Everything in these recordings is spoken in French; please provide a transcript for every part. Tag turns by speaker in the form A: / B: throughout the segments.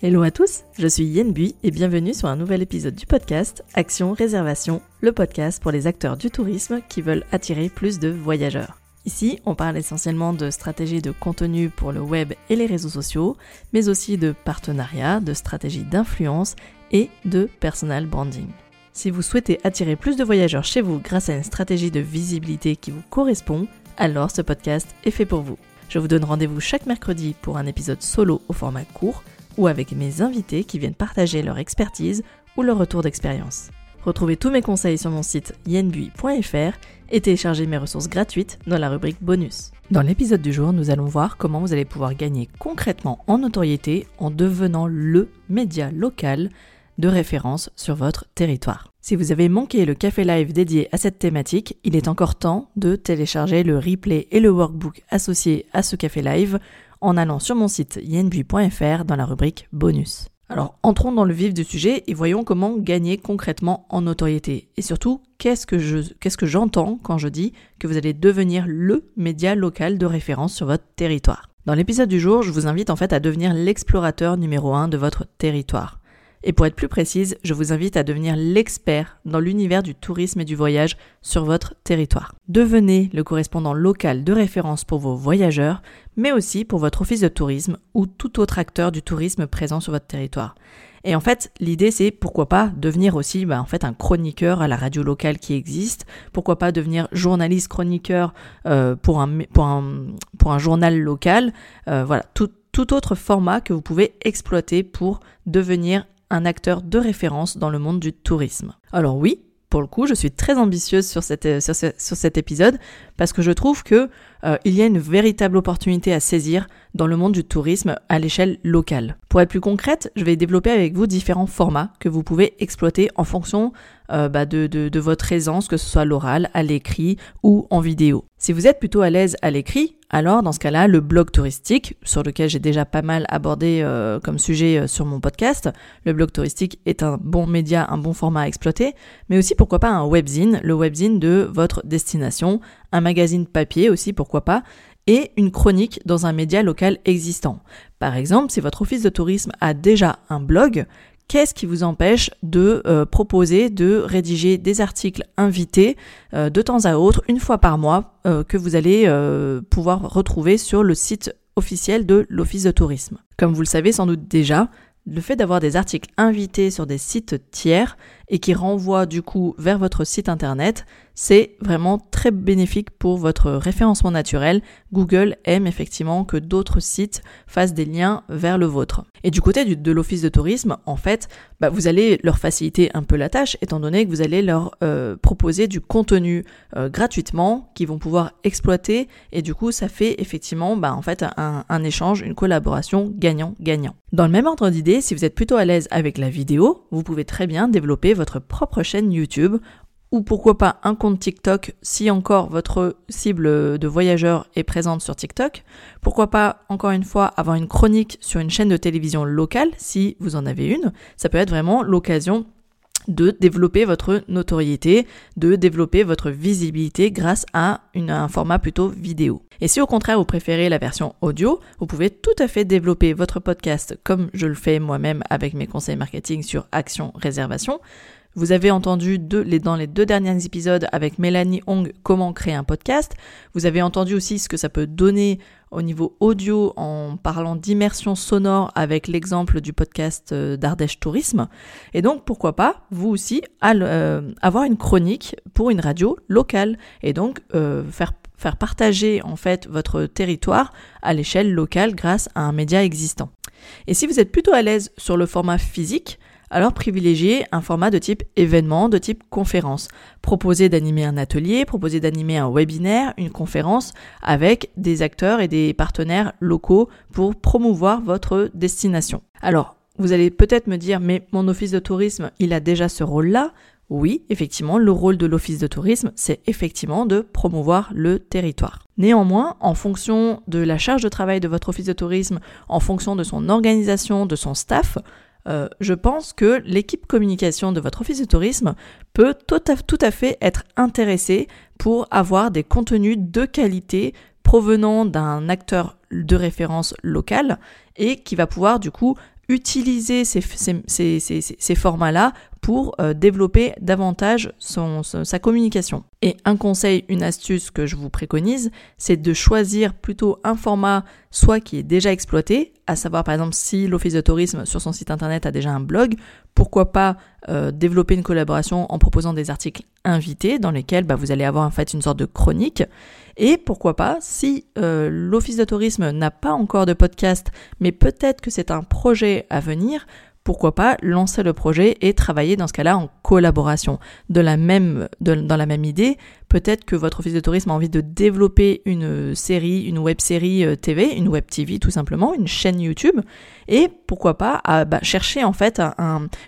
A: Hello à tous, je suis Yen Bui et bienvenue sur un nouvel épisode du podcast Action Réservation, le podcast pour les acteurs du tourisme qui veulent attirer plus de voyageurs. Ici, on parle essentiellement de stratégies de contenu pour le web et les réseaux sociaux, mais aussi de partenariats, de stratégies d'influence et de personal branding. Si vous souhaitez attirer plus de voyageurs chez vous grâce à une stratégie de visibilité qui vous correspond, alors ce podcast est fait pour vous. Je vous donne rendez-vous chaque mercredi pour un épisode solo au format court ou avec mes invités qui viennent partager leur expertise ou leur retour d'expérience. Retrouvez tous mes conseils sur mon site yenbui.fr et téléchargez mes ressources gratuites dans la rubrique bonus. Dans l'épisode du jour, nous allons voir comment vous allez pouvoir gagner concrètement en notoriété en devenant le média local de référence sur votre territoire. Si vous avez manqué le café live dédié à cette thématique, il est encore temps de télécharger le replay et le workbook associé à ce café live en allant sur mon site yenbui.fr dans la rubrique bonus. Alors entrons dans le vif du sujet et voyons comment gagner concrètement en notoriété. Et surtout, qu'est-ce que qu'est-ce que j'entends quand je dis que vous allez devenir le média local de référence sur votre territoire? Dans l'épisode du jour, je vous invite en fait à devenir l'explorateur numéro 1 de votre territoire. Et pour être plus précise, je vous invite à devenir l'expert dans l'univers du tourisme et du voyage sur votre territoire. Devenez le correspondant local de référence pour vos voyageurs, mais aussi pour votre office de tourisme ou tout autre acteur du tourisme présent sur votre territoire. Et en fait, l'idée c'est pourquoi pas devenir aussi bah, en fait un chroniqueur à la radio locale qui existe, pourquoi pas devenir journaliste chroniqueur euh, pour, un, journal local, euh, voilà, tout autre format que vous pouvez exploiter pour devenir un acteur de référence dans le monde du tourisme. Alors oui, pour le coup, je suis très ambitieuse sur, sur, cet épisode parce que je trouve que euh, il y a une véritable opportunité à saisir dans le monde du tourisme à l'échelle locale. Pour être plus concrète, je vais développer avec vous différents formats que vous pouvez exploiter en fonction euh, bah, de, votre aisance, que ce soit l'oral, à l'écrit ou en vidéo. Si vous êtes plutôt à l'aise à l'écrit, alors dans ce cas-là, le blog touristique, sur lequel j'ai déjà pas mal abordé euh, comme sujet sur mon podcast, le blog touristique est un bon média, un bon format à exploiter, mais aussi pourquoi pas un webzine, le webzine de votre destination, un magazine papier aussi, pourquoi pas, et une chronique dans un média local existant. Par exemple, si votre office de tourisme a déjà un blog, qu'est-ce qui vous empêche de euh, proposer de rédiger des articles invités euh, de temps à autre, une fois par mois, euh, que vous allez pouvoir retrouver sur le site officiel de l'Office de tourisme? Comme vous le savez sans doute déjà, le fait d'avoir des articles invités sur des sites tiers et qui renvoient du coup vers votre site internet, c'est vraiment très bénéfique pour votre référencement naturel. Google aime effectivement que d'autres sites fassent des liens vers le vôtre. Et du côté de l'office de tourisme, en fait, bah, vous allez leur faciliter un peu la tâche, étant donné que vous allez leur euh, proposer du contenu euh, gratuitement qu'ils vont pouvoir exploiter. Et du coup, ça fait effectivement, bah, en fait, un, un échange, une collaboration gagnant-gagnant. Dans le même ordre d'idée, si vous êtes plutôt à l'aise avec la vidéo, vous pouvez très bien développer votre propre chaîne YouTube ou pourquoi pas un compte TikTok si encore votre cible de voyageurs est présente sur TikTok. Pourquoi pas encore une fois avoir une chronique sur une chaîne de télévision locale si vous en avez une. Ça peut être vraiment l'occasion de développer votre notoriété, de développer votre visibilité grâce à un format plutôt vidéo. Et si au contraire vous préférez la version audio, vous pouvez tout à fait développer votre podcast comme je le fais moi-même avec mes conseils marketing sur Action Réservation. Vous avez entendu dans les deux derniers épisodes avec Mélanie Hong comment créer un podcast. Vous avez entendu aussi ce que ça peut donner au niveau audio en parlant d'immersion sonore avec l'exemple du podcast euh, d'Ardèche Tourisme. Et donc pourquoi pas vous aussi euh, avoir une chronique pour une radio locale et donc euh, faire faire partager en fait votre territoire à l'échelle locale grâce à un média existant. Et si vous êtes plutôt à l'aise sur le format physique, alors privilégiez un format de type événement, de type conférence. Proposez d'animer un atelier, proposez d'animer un webinaire, une conférence avec des acteurs et des partenaires locaux pour promouvoir votre destination. Alors, vous allez peut-être me dire, mais mon office de tourisme, il a déjà ce rôle-là? Oui, effectivement, le rôle de l'office de tourisme, c'est effectivement de promouvoir le territoire. Néanmoins, en fonction de la charge de travail de votre office de tourisme, en fonction de son organisation, de son staff, euh, je pense que l'équipe communication de votre office de tourisme peut tout à, fait être intéressée pour avoir des contenus de qualité provenant d'un acteur de référence local et qui va pouvoir du coup utiliser ces, ces, formats-là pour euh, développer davantage sa communication. Et un conseil, une astuce que je vous préconise, c'est de choisir plutôt un format soit qui est déjà exploité, à savoir par exemple si l'Office de tourisme sur son site internet a déjà un blog, pourquoi pas euh, développer une collaboration en proposant des articles invités dans lesquels bah, vous allez avoir en fait une sorte de chronique. Et pourquoi pas, si euh, l'Office de tourisme n'a pas encore de podcast, mais peut-être que c'est un projet à venir, pourquoi pas lancer le projet et travailler dans ce cas-là en collaboration. Dans la même idée, peut-être que votre office de tourisme a envie de développer une série, une web série euh, TV, une web TV tout simplement, une chaîne YouTube, et pourquoi pas à, bah, chercher en fait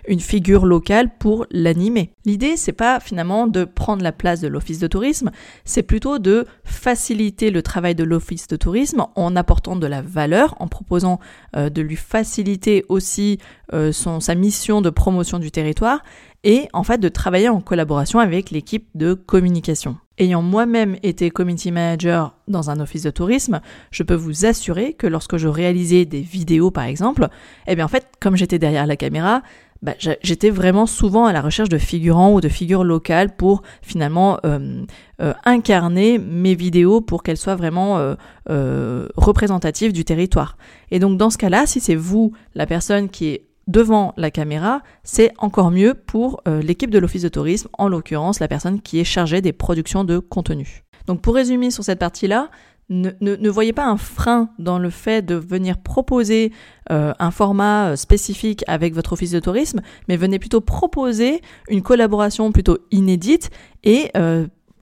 A: une figure locale pour l'animer. L'idée c'est pas finalement de prendre la place de l'office de tourisme, c'est plutôt de faciliter le travail de l'office de tourisme en apportant de la valeur, en proposant euh, de lui faciliter aussi euh, sa mission de promotion du territoire et en fait de travailler en collaboration avec l'équipe de communication. Ayant moi-même été community manager dans un office de tourisme, je peux vous assurer que lorsque je réalisais des vidéos par exemple, eh bien en fait comme j'étais derrière la caméra, bah, j'étais vraiment souvent à la recherche de figurants ou de figures locales pour finalement euh, euh, incarner mes vidéos pour qu'elles soient vraiment euh, représentatives du territoire. Et donc dans ce cas-là, si c'est vous la personne qui est devant la caméra, c'est encore mieux pour euh, l'équipe de l'Office de tourisme, en l'occurrence la personne qui est chargée des productions de contenu. Donc pour résumer sur cette partie-là, ne, voyez pas un frein dans le fait de venir proposer euh, un format euh, spécifique avec votre office de tourisme, mais venez plutôt proposer une collaboration plutôt inédite et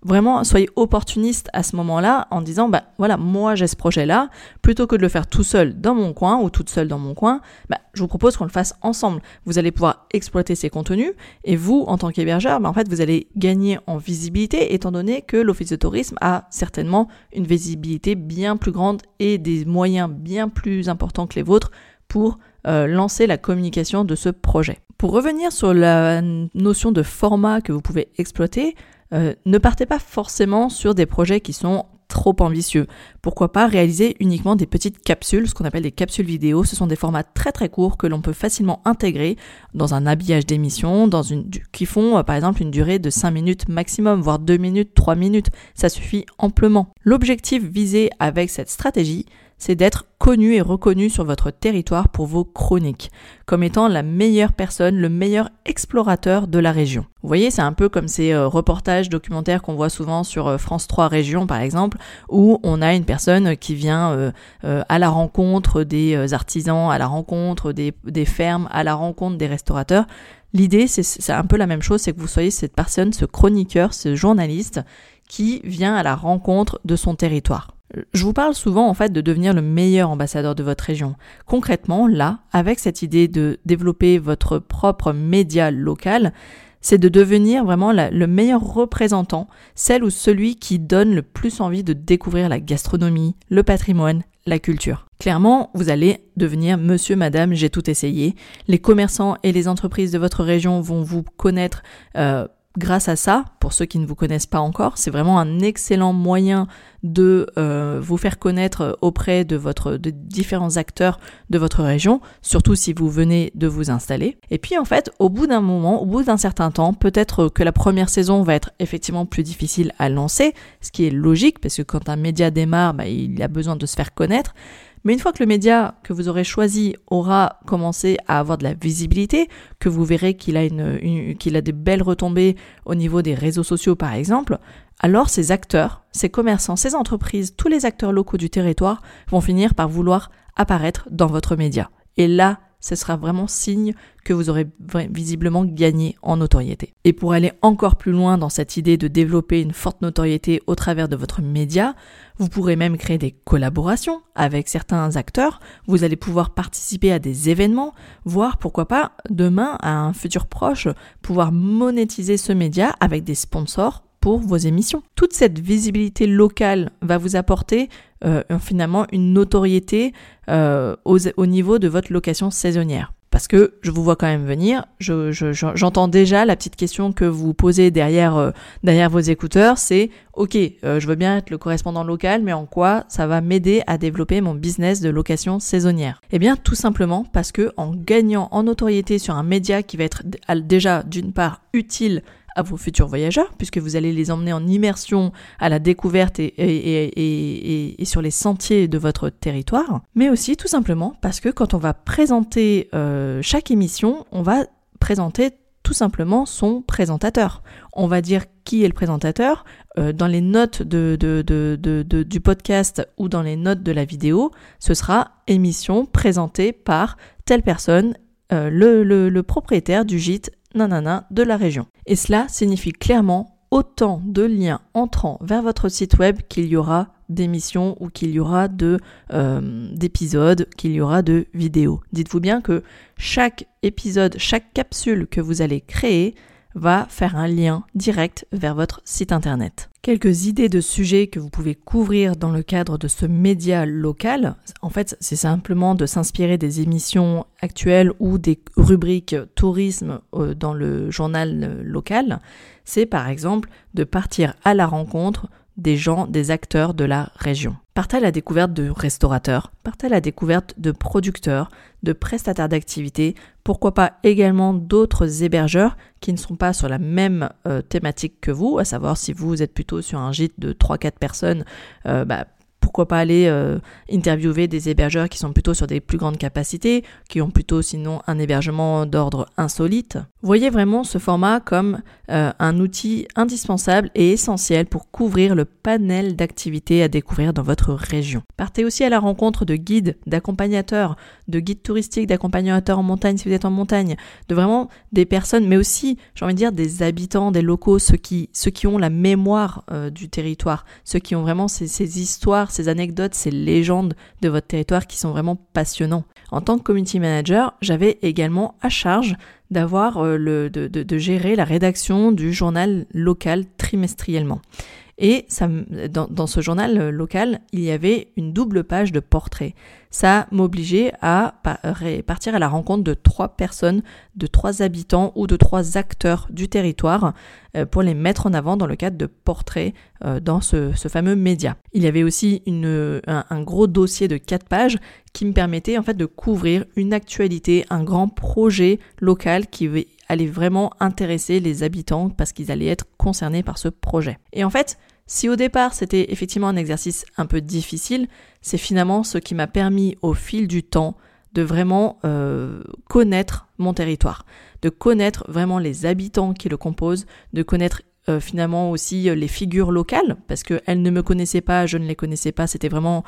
A: vraiment soyez opportuniste à ce moment-là en disant bah voilà moi j'ai ce projet là plutôt que de le faire tout seul dans mon coin ou toute seule dans mon coin bah, je vous propose qu'on le fasse ensemble vous allez pouvoir exploiter ces contenus et vous en tant qu'hébergeur bah, en fait vous allez gagner en visibilité étant donné que l'office de tourisme a certainement une visibilité bien plus grande et des moyens bien plus importants que les vôtres pour euh, lancer la communication de ce projet. Pour revenir sur la notion de format que vous pouvez exploiter, euh, ne partez pas forcément sur des projets qui sont trop ambitieux. Pourquoi pas réaliser uniquement des petites capsules, ce qu'on appelle des capsules vidéo. Ce sont des formats très très courts que l'on peut facilement intégrer dans un habillage d'émission, dans une, qui font euh, par exemple une durée de 5 minutes maximum, voire 2 minutes, 3 minutes. Ça suffit amplement. L'objectif visé avec cette stratégie, c'est d'être connu et reconnu sur votre territoire pour vos chroniques, comme étant la meilleure personne, le meilleur explorateur de la région. Vous voyez, c'est un peu comme ces euh, reportages documentaires qu'on voit souvent sur euh, France 3 Région, par exemple, où on a une personne qui vient euh, à la rencontre des artisans, à la rencontre des, des fermes, à la rencontre des restaurateurs. L'idée, c'est un peu la même chose, c'est que vous soyez cette personne, ce chroniqueur, ce journaliste qui vient à la rencontre de son territoire. Je vous parle souvent en fait de devenir le meilleur ambassadeur de votre région. Concrètement, là, avec cette idée de développer votre propre média local, c'est de devenir vraiment le meilleur représentant, celle ou celui qui donne le plus envie de découvrir la gastronomie, le patrimoine, la culture. Clairement, vous allez devenir monsieur, madame, j'ai tout essayé. Les commerçants et les entreprises de votre région vont vous connaître euh, grâce à ça, pour ceux qui ne vous connaissent pas encore, c'est vraiment un excellent moyen de euh, vous faire connaître auprès de votre de différents acteurs de votre région, surtout si vous venez de vous installer. Et puis en fait, au bout d'un moment, au bout d'un certain temps, peut-être que la première saison va être effectivement plus difficile à lancer, ce qui est logique parce que quand un média démarre, bah, il a besoin de se faire connaître. Mais une fois que le média que vous aurez choisi aura commencé à avoir de la visibilité, que vous verrez qu'il a, une, qu'il a des belles retombées au niveau des réseaux sociaux par exemple, alors ces acteurs, ces commerçants, ces entreprises, tous les acteurs locaux du territoire vont finir par vouloir apparaître dans votre média. Et là, ce sera vraiment signe que vous aurez visiblement gagné en notoriété. Et pour aller encore plus loin dans cette idée de développer une forte notoriété au travers de votre média, vous pourrez même créer des collaborations avec certains acteurs, vous allez pouvoir participer à des événements, voire pourquoi pas demain à un futur proche pouvoir monétiser ce média avec des sponsors pour vos émissions. Toute cette visibilité locale va vous apporter euh, finalement une notoriété euh, au niveau de votre location saisonnière. parce que je vous vois quand même venir. J'entends je, j'entends déjà la petite question que vous posez derrière, euh, derrière vos écouteurs, c'est OK, je veux bien être le correspondant local, mais en quoi ça va m'aider à développer mon business de location saisonnière? Eh bien, tout simplement parce que en gagnant en notoriété sur un média qui va être déjà d'une part utile à vos futurs voyageurs, puisque vous allez les emmener en immersion à la découverte et, sur les sentiers de votre territoire, mais aussi tout simplement parce que quand on va présenter euh, chaque émission, on va présenter tout simplement son présentateur. On va dire qui est le présentateur. Euh, dans les notes du podcast ou dans les notes de la vidéo, ce sera émission présentée par telle personne, euh, le propriétaire du gîte nanana de la région. Et cela signifie clairement autant de liens entrant vers votre site web qu'il y aura d'émissions ou qu'il y aura de euh, d'épisodes, qu'il y aura de vidéos. Dites-vous bien que chaque épisode, chaque capsule que vous allez créer va faire un lien direct vers votre site internet. Quelques idées de sujets que vous pouvez couvrir dans le cadre de ce média local. En fait, c'est simplement de s'inspirer des émissions actuelles ou des rubriques tourisme euh, dans le journal euh, local. C'est par exemple de partir à la rencontre des gens, des acteurs de la région. Partez à la découverte de restaurateurs, partez à la découverte de producteurs, de prestataires d'activités, pourquoi pas également d'autres hébergeurs qui ne sont pas sur la même euh, thématique que vous, à savoir si vous êtes plutôt sur un gîte de 3-4 personnes, euh, bah, pourquoi pas aller euh, interviewer des hébergeurs qui sont plutôt sur des plus grandes capacités, qui ont plutôt sinon un hébergement d'ordre insolite. Voyez vraiment ce format comme euh, un outil indispensable et essentiel pour couvrir le panel d'activités à découvrir dans votre région. Partez aussi à la rencontre de guides, d'accompagnateurs, de guides touristiques, d'accompagnateurs en montagne si vous êtes en montagne, de vraiment des personnes, mais aussi, j'ai envie de dire, des habitants, des locaux, ceux qui, ceux qui ont la mémoire euh, du territoire, ceux qui ont vraiment ces, ces histoires, ces anecdotes, ces légendes de votre territoire qui sont vraiment passionnants. En tant que community manager, j'avais également à charge d'avoir euh, de, gérer la rédaction du journal local trimestriellement. Et dans, dans, ce journal euh, local, il y avait une double page de portraits. Ça m'obligeait à partir à la rencontre de trois personnes, de trois habitants ou de trois acteurs du territoire euh, pour les mettre en avant dans le cadre de portraits dans ce, fameux média. Il y avait aussi une, un, gros dossier de quatre pages qui me permettait en fait de couvrir une actualité, un grand projet local qui allait vraiment intéresser les habitants parce qu'ils allaient être concernés par ce projet. Et en fait, si au départ c'était effectivement un exercice un peu difficile, c'est finalement ce qui m'a permis au fil du temps de vraiment euh, connaître mon territoire, de connaître vraiment les habitants qui le composent, de connaître euh, finalement aussi euh, les figures locales, parce qu'elles ne me connaissaient pas, je ne les connaissais pas, c'était vraiment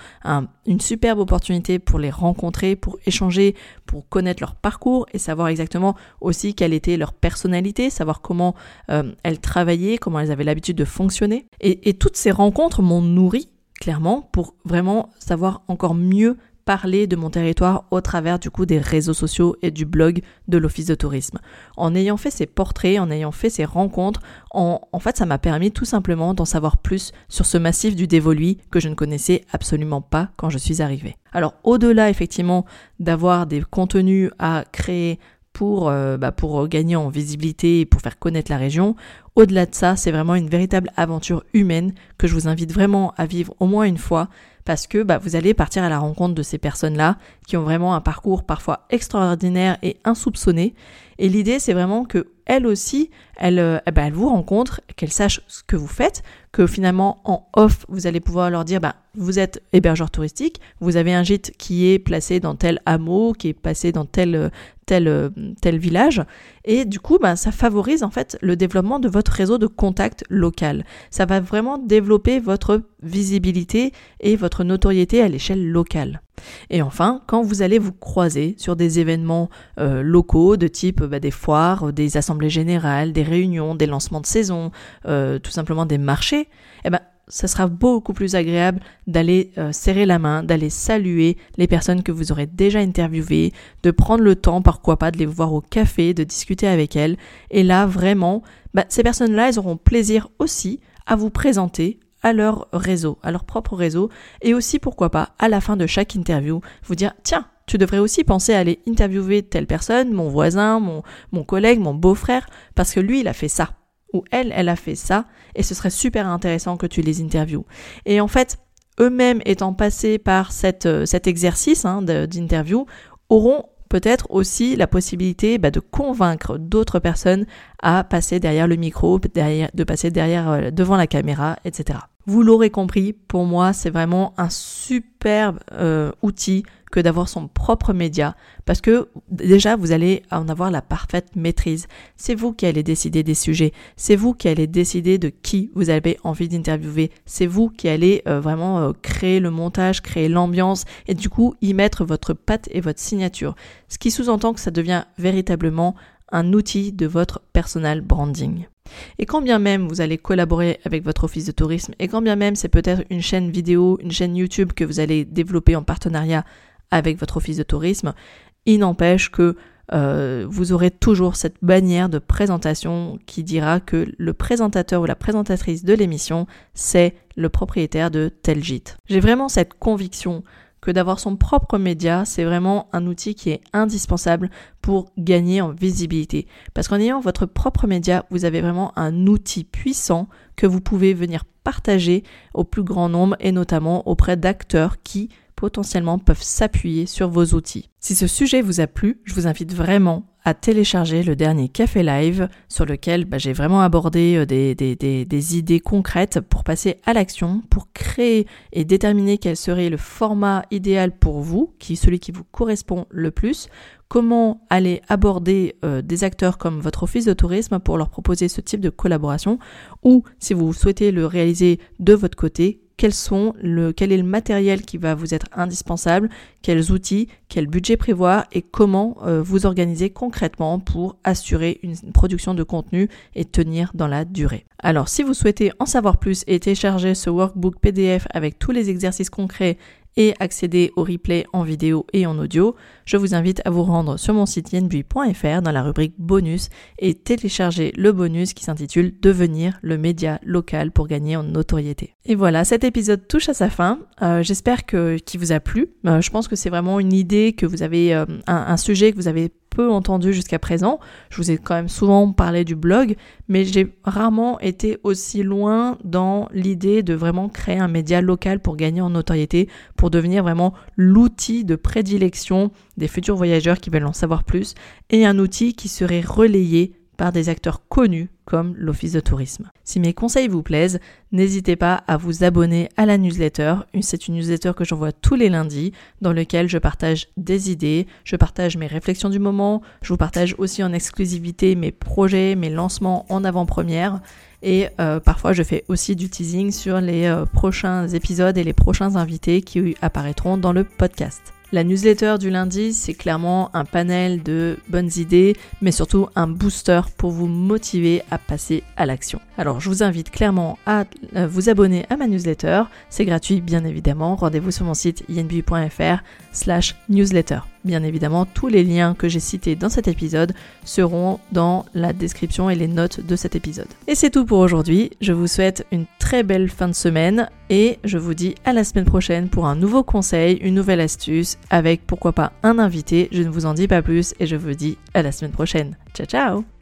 A: une superbe opportunité pour les rencontrer, pour échanger, pour connaître leur parcours et savoir exactement aussi quelle était leur personnalité, savoir comment euh, elles travaillaient, comment elles avaient l'habitude de fonctionner. Et, et toutes ces rencontres m'ont nourri clairement pour vraiment savoir encore mieux parler de mon territoire au travers du coup des réseaux sociaux et du blog de l'Office de tourisme. En ayant fait ces portraits, en ayant fait ces rencontres, en, en fait ça m'a permis tout simplement d'en savoir plus sur ce massif du Dévoluy que je ne connaissais absolument pas quand je suis arrivée. Alors au-delà effectivement d'avoir des contenus à créer pour, euh, bah, pour gagner en visibilité et pour faire connaître la région. Au-delà de ça, c'est vraiment une véritable aventure humaine que je vous invite vraiment à vivre au moins une fois parce que bah, vous allez partir à la rencontre de ces personnes-là qui ont vraiment un parcours parfois extraordinaire et insoupçonné. Et l'idée, c'est vraiment que elle aussi, elle, euh, eh ben, vous rencontre, qu'elle sache ce que vous faites, que finalement en off, vous allez pouvoir leur dire, bah, vous êtes hébergeur touristique, vous avez un gîte qui est placé dans tel hameau, qui est passé dans tel tel tel village, et du coup, bah, ça favorise en fait le développement de votre réseau de contact local. Ça va vraiment développer votre visibilité et votre notoriété à l'échelle locale. Et enfin, quand vous allez vous croiser sur des événements euh, locaux de type bah, des foires, des assemblées générales, des réunions, des lancements de saison, euh, tout simplement des marchés, eh ben, ça sera beaucoup plus agréable d'aller euh, serrer la main, d'aller saluer les personnes que vous aurez déjà interviewées, de prendre le temps, pourquoi pas, de les voir au café, de discuter avec elles. Et là, vraiment, bah, ces personnes-là, elles auront plaisir aussi à vous présenter à leur réseau, à leur propre réseau, et aussi, pourquoi pas, à la fin de chaque interview, vous dire, tiens, tu devrais aussi penser à aller interviewer telle personne, mon voisin, mon, mon collègue, mon beau-frère, parce que lui, il a fait ça. Ou elle, elle a fait ça, et ce serait super intéressant que tu les interviews. Et en fait, eux-mêmes étant passés par cette, euh, cet exercice hein, d'interview, auront peut-être aussi la possibilité bah, de convaincre d'autres personnes à passer derrière le micro, de passer derrière, euh, devant la caméra, etc. Vous l'aurez compris, pour moi, c'est vraiment un superbe euh, outil que d'avoir son propre média parce que déjà vous allez en avoir la parfaite maîtrise. C'est vous qui allez décider des sujets, c'est vous qui allez décider de qui vous avez envie d'interviewer, c'est vous qui allez euh, vraiment euh, créer le montage, créer l'ambiance et du coup y mettre votre patte et votre signature. Ce qui sous-entend que ça devient véritablement un outil de votre personal branding. Et quand bien même vous allez collaborer avec votre office de tourisme, et quand bien même c'est peut-être une chaîne vidéo, une chaîne YouTube que vous allez développer en partenariat avec votre office de tourisme. Il n'empêche que euh, vous aurez toujours cette bannière de présentation qui dira que le présentateur ou la présentatrice de l'émission, c'est le propriétaire de tel gîte. J'ai vraiment cette conviction que d'avoir son propre média, c'est vraiment un outil qui est indispensable pour gagner en visibilité. Parce qu'en ayant votre propre média, vous avez vraiment un outil puissant que vous pouvez venir partager au plus grand nombre et notamment auprès d'acteurs qui potentiellement peuvent s'appuyer sur vos outils. Si ce sujet vous a plu, je vous invite vraiment à télécharger le dernier Café Live sur lequel bah, j'ai vraiment abordé euh, des, idées concrètes pour passer à l'action, pour créer et déterminer quel serait le format idéal pour vous, qui celui qui vous correspond le plus, comment aller aborder euh, des acteurs comme votre office de tourisme pour leur proposer ce type de collaboration, ou si vous souhaitez le réaliser de votre côté, quels sont le, quel est le matériel qui va vous être indispensable, quels outils, quel budget prévoir et comment euh, vous organiser concrètement pour assurer une production de contenu et tenir dans la durée. Alors si vous souhaitez en savoir plus et télécharger ce workbook PDF avec tous les exercices concrets et accéder au replay en vidéo et en audio, je vous invite à vous rendre sur mon site yenbui.fr dans la rubrique bonus et télécharger le bonus qui s'intitule Devenir le média local pour gagner en notoriété. Et voilà, cet épisode touche à sa fin. Euh, j'espère qu'il vous a plu. Euh, je pense que c'est vraiment une idée que vous avez, euh, un, sujet que vous avez peu entendu jusqu'à présent. Je vous ai quand même souvent parlé du blog, mais j'ai rarement été aussi loin dans l'idée de vraiment créer un média local pour gagner en notoriété, pour devenir vraiment l'outil de prédilection des futurs voyageurs qui veulent en savoir plus, et un outil qui serait relayé par des acteurs connus comme l'Office de tourisme. Si mes conseils vous plaisent, n'hésitez pas à vous abonner à la newsletter. C'est une newsletter que j'envoie tous les lundis dans lequel je partage des idées, je partage mes réflexions du moment, je vous partage aussi en exclusivité mes projets, mes lancements en avant-première et euh, parfois je fais aussi du teasing sur les euh, prochains épisodes et les prochains invités qui apparaîtront dans le podcast. La newsletter du lundi, c'est clairement un panel de bonnes idées, mais surtout un booster pour vous motiver à passer à l'action. Alors je vous invite clairement à euh, vous abonner à ma newsletter. C'est gratuit bien évidemment. Rendez-vous sur mon site inb.fr slash newsletter. Bien évidemment, tous les liens que j'ai cités dans cet épisode seront dans la description et les notes de cet épisode. Et c'est tout pour aujourd'hui. Je vous souhaite une très belle fin de semaine et je vous dis à la semaine prochaine pour un nouveau conseil, une nouvelle astuce avec pourquoi pas un invité. Je ne vous en dis pas plus et je vous dis à la semaine prochaine. Ciao ciao